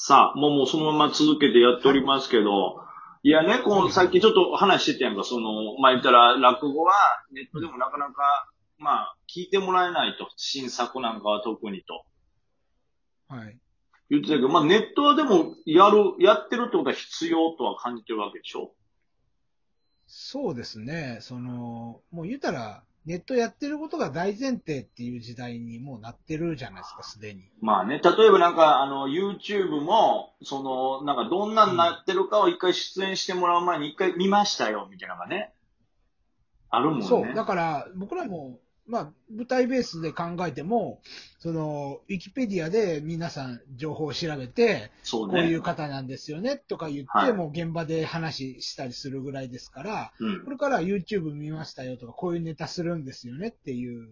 さあ、もうもうそのまま続けてやっておりますけど、いやね、こう、さっきちょっと話してたやんか、その、まあ、言ったら、落語はネットでもなかなか、まあ、聞いてもらえないと。新作なんかは特にと。はい。言ってたけど、まあ、ネットはでも、やる、やってるってことは必要とは感じてるわけでしょ？そうですね。その、もう言ったら、ネットやってることが大前提っていう時代にもうなってるじゃないですか、すでに。まあね、例えばなんか、あの、YouTube も、その、なんかどんなになってるかを一回出演してもらう前に一回見ましたよ、みたいなのがね。あるもんね。そう。だから、僕らも、まあ、舞台ベースで考えても、その、ウィキペディアで皆さん情報を調べて、そうね。こういう方なんですよね、とか言って、はいもう現場で話したりするぐらいですから、うんこ。れから YouTube 見ましたよとか、こういうネタするんですよねっていう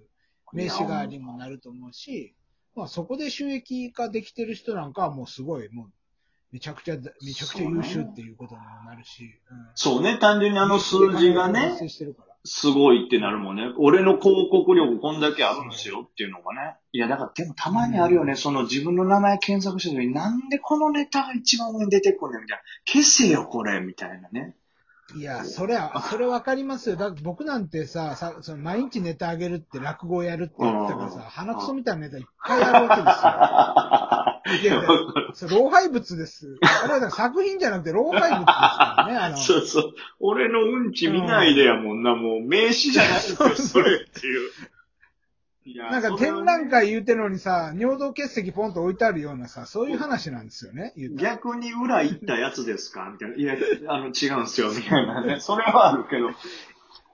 名刺代わりにもなると思うし、まあそこで収益化できてる人なんかはもうすごい、もう、めちゃくちゃ、めちゃくちゃ優秀っていうことにもなるし、うんそうね、単純にあの数字が発ね。すごいってなるもんね。俺の広告力こんだけあるんですよっていうのがね。いや、だからでもたまにあるよね。その自分の名前検索した時になんでこのネタが一番上に出てくんねんみたいな。消せよ、これみたいなね。いや、それは、それわかりますよ。だって僕なんてさ、さその毎日ネタあげるって落語やるって言ってたからさ、うん鼻くそみたいなネタいっぱいあるわけですよ。いやそれ 老廃物です。あれは作品じゃなくて老廃物ですからね。あの、そうそう。俺のうんち見ないでやもんな、もう名詞じゃないですよ、それっていう。いやなんか展覧会言うてるのにさ、尿道結石ポンと置いてあるようなさ、そういう話なんですよね。逆に裏行ったやつですかみたいな。いや、あの、違うんですよ、みたいなね。それはあるけど。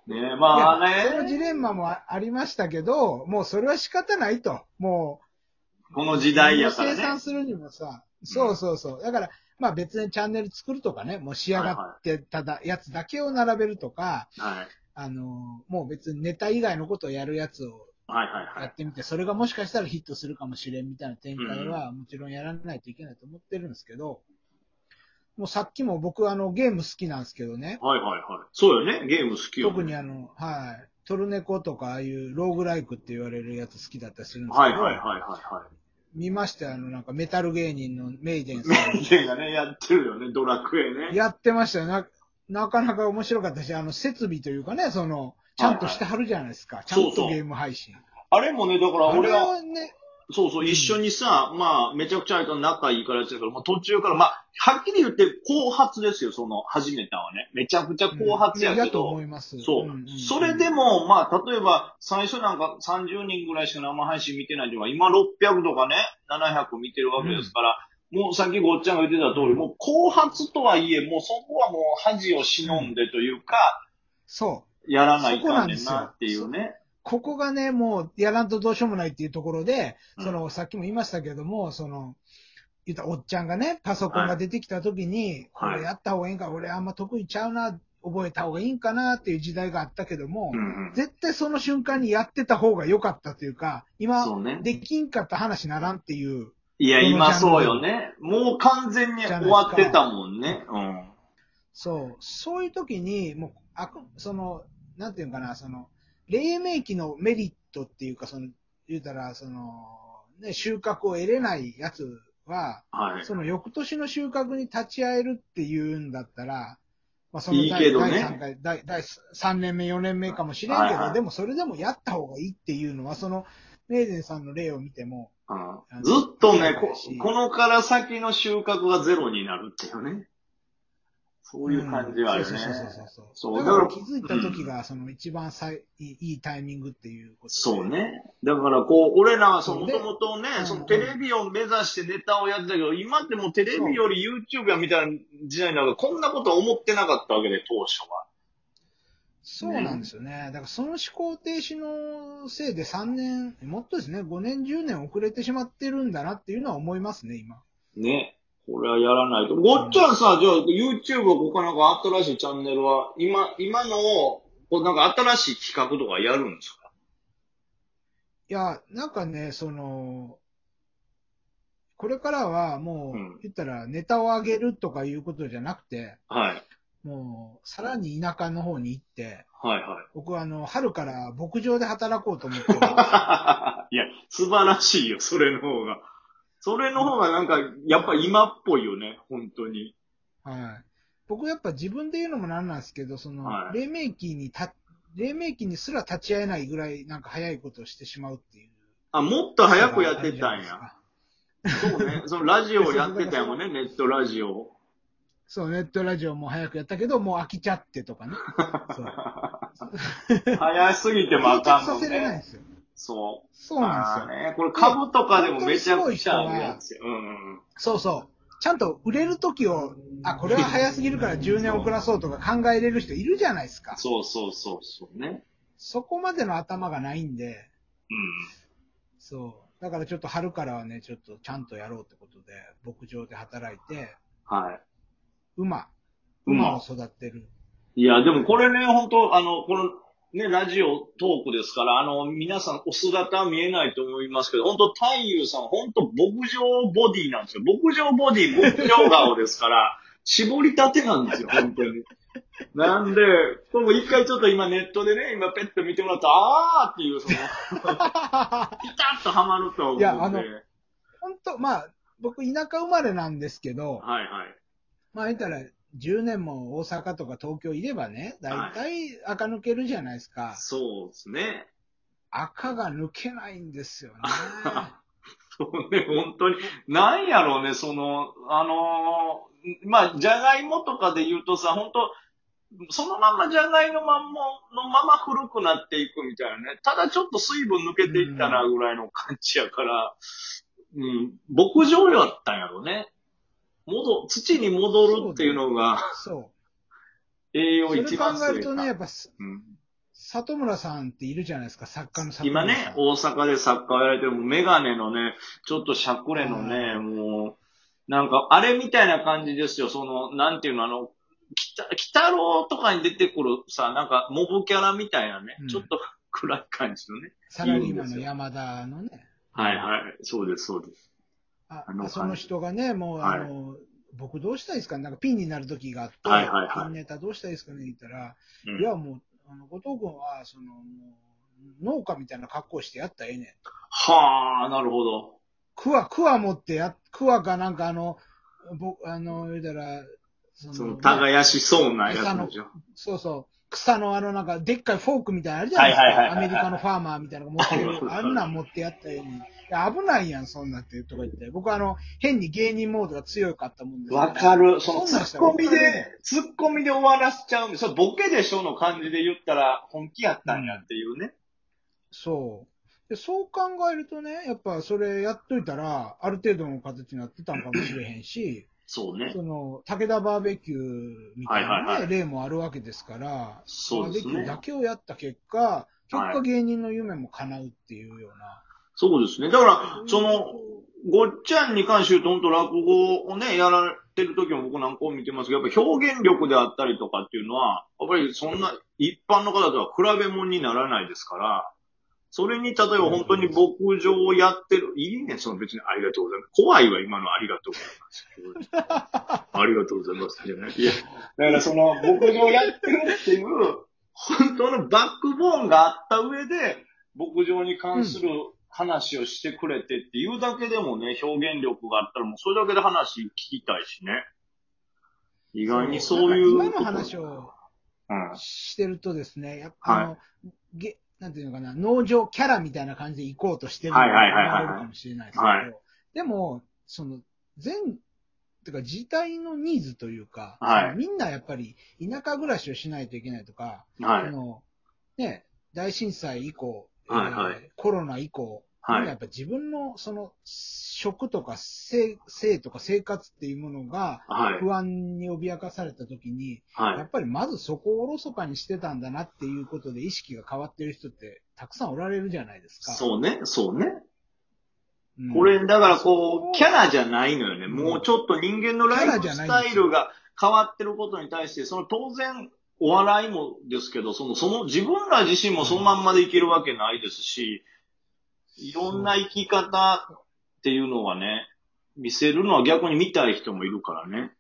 ねまあいやそのジね。レンマもあありましたけど、もうそれは仕方ないと。もう、この時代やからね。生産するにもさ、そうそうそう。だから、まあ別にチャンネル作るとかね、もう仕上がってただ、やつだけを並べるとか、はい。あの、もう別にネタ以外のことをやるやつをはいはいはい。やってみて、それがもしかしたらヒットするかもしれんみたいな展開はもちろんやらないといけないと思ってるんですけど、もうさっきも僕あのゲーム好きなんですけどね、はいはいはい。そうよね。ゲーム好きよ、ね。特にあの、はい、トルネコとかああいうローグライクって言われるやつ好きだったりするんですけど、はいはいはいはいは見ましたよあのなんかメタル芸人のメイデンい。さん。メイデンがね、やってるよね。ドラクエね。やってましたよ。な、なかなか面白かったし、あの、設備というかね、その、ちゃんとしてはるじゃないですか。ちゃんそうそうとゲーム配信。あれもね、だからあれ俺は、はね、そうそう、一緒にさ、まあ、めちゃくちゃ仲いいからやってたけど、まあ途中から、まあ、はっきり言って、後発ですよ、その、始めたのはね。めちゃくちゃ後発やけど、思います。そう、んんんそれで、も、まあ、例えば、最初なんか30人ぐらいしか生配信見てないとか、今600とかね、700見てるわけですから、もうさっきごっちゃんが言ってた通り、もう後発とはいえ、もうそこはもう恥を忍んでというか、そう。やらないかんねんなっていうね。ここがね、もう、やらんとどうしようもないっていうところで、うんその、さっきも言いましたけども、その、言ったおっちゃんがね、パソコンが出てきた時に、はいこれやった方がいいんか、俺あんま得意ちゃうな、覚えた方がいいんかなっていう時代があったけども、絶対その瞬間にやってた方が良かったというか、今。できんかった話ならんっていう、いや、今そうよね。もう完全に終わってたもんね。うん。そう、そういう時に、もう、あく、その、なんていうのかな、その、黎明期のメリットっていうか、その、言うたら、その、ね、収穫を得れないやつは、はい。その翌年の収穫に立ち会えるっていうんだったら、まあ、そのいいけどね第3回、第、第3年目、4年目かもしれんけど、はいはいでもそれでもやった方がいいっていうのは、その、メイデンさんの例を見ても、うんずっとねこし、このから先の収穫がゼロになるっていうね。そういう感じはあるね。うんそうそうそうそう。そうだから気づいた時が、その一番さいいいいタイミングっていうことでそう。ね。だからこう、俺らはもでともとね、うんそのテレビを目指してネタをやってたけど、今ってもうテレビより YouTube やみたいな時代なんか、こんなこと思ってなかったわけで、当初は。そうなんですよね。だからその思考停止のせいで3年、もっとですね、5年、10年遅れてしまってるんだなっていうのは思いますね、今。ね。これはやらないと。ごっちゃんさ、じゃあ YouTube はここなんか新しいチャンネルは、今、今のを、こうなんか新しい企画とかやるんですか？いや、なんかね、その、これからはもうんう、言ったらネタを上げるとかいうことじゃなくて、はい。もう、さらに田舎の方に行って、はいはい。僕はあの、春から牧場で働こうと思ってる。いや、素晴らしいよ、それの方が。それの方がなんか、やっぱ今っぽいよね、本当に。はい。僕やっぱ自分で言うのもなんなんですけど、その、はい黎明期にた、黎明期にすら立ち会えないぐらいなんか早いことをしてしまうっていう。あ、もっと早くやってたんや。あそうね。そのラジオやってたんやもんね、ネットラジオ。そう、ネットラジオも早くやったけど、もう飽きちゃってとかね。そう。早すぎてもあかんもん 定着させれないんね。ですよ。そう。そうなんですよ。ね。これ株とかでもめちゃくちゃあるやつよ。うんうん。そうそう。ちゃんと売れる時を、あ、これは早すぎるから10年遅らそうとか考えれる人いるじゃないですか。そうそうそうそうね。そこまでの頭がないんで、うん。そう。だからちょっと春からはね、ちょっとちゃんとやろうってことで、牧場で働いて、はい。馬、馬馬を育てる。いや、でもこれね、本当あの、この、ね、ラジオトークですから、あの、皆さんお姿は見えないと思いますけど、本当太夫さん、本当牧場ボディなんですよ。牧場ボディ、牧場顔ですから、絞りたてなんですよ、本当に。なんで、これも一回ちょっと今ネットでね、今ペット見てもらったら、あーっていう、その、ピタッとはまると思うんで。いやあの本当まあ、僕田舎生まれなんですけど、はいはい。まあ言ったら10年も大阪とか東京いればね、だいたい赤抜けるじゃないですか。そうですね。赤が抜けないんですよね。そうね、本当に。なんやろうね、その、あのーまあ、じゃがいもとかで言うとさ、本当そのままじゃがいのまんま、のまま古くなっていくみたいなね。ただちょっと水分抜けていったなぐらいの感じやから、うん、牧場やったんやろね。戻、土に戻るっていうのがそう。栄養それ考一番えるとね、やっぱ、うん里村さんっているじゃないですか、作家の里今村さん。ね、大阪で作家をやられてる、メガネのね、ちょっとしゃくれのね、もう、なんか、あれみたいな感じですよ。その、なんていうの、あの、北、北郎とかに出てくるさ、なんか、モブキャラみたいなね、うんちょっと 暗い感じのね。サラリーマンの山田のね。はいはい。そうです、そうです。あその人がね、もう、はいあの、僕どうしたらいいですか？ねなんかピンになる時があって、はいはいはいピンネタどうしたらいいですかね？言ったら、うんいやもう、あの、後藤君は、その、もう、農家みたいな格好してやったらええねん。はあ、なるほど。クワ、クワ持ってや、クワかなんかあの、ぼ、あの、言うたら、そその、耕しそうなやつでしょ。そうそう。草のあのなんか、でっかいフォークみたいなのあるじゃないですか。はいはいはいはいアメリカのファーマーみたいなのが持ってあるる。あんなん持ってやったらええねん。いや危ないやん、そんなって、とか言って。僕あの、変に芸人モードが強かったもんですわかる。その、ツッコミで、ツッコミで終わらせちゃうんで、それボケでしょの感じで言ったら、本気やったんやっていうね。そう。でそう考えるとね、やっぱそれやっといたら、ある程度の形になってたんかもしれへんし、そうね。その、武田バーベキューみたいな、ねはいはいはい例もあるわけですから、そうですねバーベキューだけをやった結果、結果はい芸人の夢も叶うっていうような。そうですね。だから、その、ごっちゃんに関して言うと、本当落語をね、やられてる時も僕なんかを見てますけど、やっぱ表現力であったりとかっていうのは、やっぱりそんな一般の方とは比べ物にならないですから、それに、例えば本当に牧場をやってる、いいね、その別にありがとうございます。怖いわ、今のありがとうございます。ありがとうございます。じゃない。いや、だからその牧場やってるっていう、本当のバックボーンがあった上で、牧場に関する話をしてくれてっていうだけでもね、表現力があったらもうそれだけで話聞きたいしね。意外にそういう。今の話をうん。してるとですね、やっぱあの、はげなんていうのかな、農場キャラみたいな感じで行こうとしてるのがはいはいはいはい思われるかもしれないですけど、はい。でも、その、全、てか自体のニーズというか、はい。みんなやっぱり田舎暮らしをしないといけないとか、はい。あ。の、ね、大震災以降、はいはい。えーコロナ以降、はいやっぱ自分のその食とか性性とか生活っていうものがはい。不安に脅かされた時に、はい。やっぱりまずそこをおろそかにしてたんだなっていうことで意識が変わってる人ってたくさんおられるじゃないですか。そうね、そうね。うんこれ、だからこう、キャラじゃないのよね。うんもうちょっと人間のライフスタイルが変わってることに対して、その当然、お笑いもですけど、その、その自分ら自身もそのまんまでいけるわけないですし、いろんな生き方っていうのはね、見せるのは逆に見たい人もいるからね。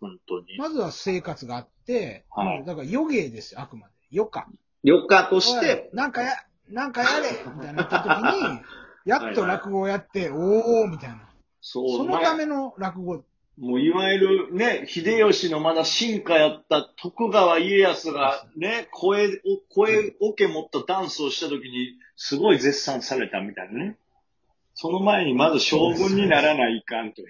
本当に。まずは生活があって、はいだから余芸ですよ、あくまで。余暇。余暇として、なんかや、なんかやれみたいになった時に、やっと落語をやって、おーみたいな。そうそのための落語。もういわゆるね、秀吉のまだ進化やった徳川家康がね、声を、声オケ持ったダンスをした時に、すごい絶賛されたみたいなね。その前にまず将軍にならないかんという。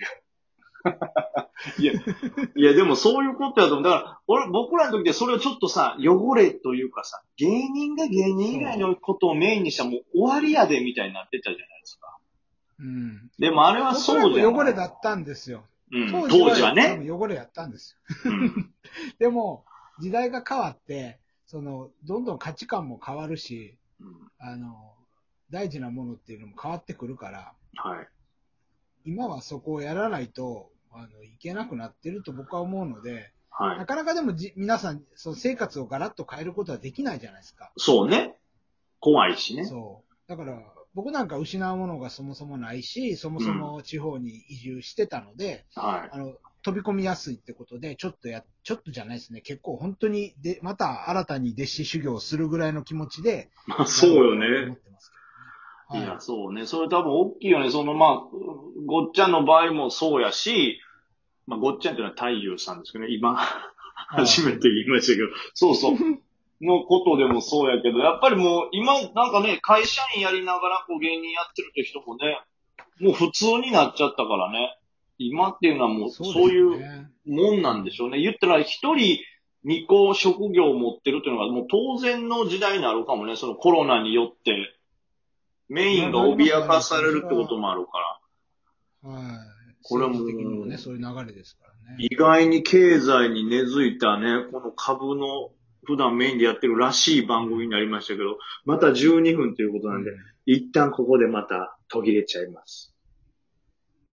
いや、いやでもそういうことやと思う。だから、俺、僕らの時でそれをちょっとさ、汚れというかさ、芸人が芸人以外のことをメインにしたらもう終わりやでみたいになってたじゃないですか。うん。でもあれはそうじゃん。汚れだったんですよ。うん、当当時はね。多分汚れやったんですよ。うん でも、時代が変わって、その、どんどん価値観も変わるし、うんあの、大事なものっていうのも変わってくるから、はい。今はそこをやらないと、あの、いけなくなってると僕は思うので、は。ないかなかでもじ皆さん、その生活をガラッと変えることはできないじゃないですか。そうね。怖いしね。そう。だから、僕なんか失うものがそもそもないし、そもそも地方に移住してたので、はあの、飛び込みやすいってことで、ちょっとや、ちょっとじゃないですね。結構本当に、で、また新たに弟子修行をするぐらいの気持ちで、い。まあ、そうよ思ねっ。てますけどね。いや、そうね。それ多分大きいよね。その、まあ、ごっちゃんの場合もそうやし、まあ、ごっちゃんっていうのは太夫さんですけどね。今、はい初めて言いましたけど。そうそう。のことでもそうやけど、やっぱりもう今、なんかね、会社員やりながらこう芸人やってるって人もね、もう普通になっちゃったからね。今っていうのはもうそういうもんなんでしょうね。言ったら一人二個職業を持ってるっていうのがもう当然の時代になるかもね。そのコロナによってメインが脅かされるってこともあるから。はい。これはももね、そういう流れですからね。意外に経済に根付いたね、この株の普段メインでやってるらしい番組になりましたけど、また12分ということなんで、一旦ここでまた途切れちゃいます。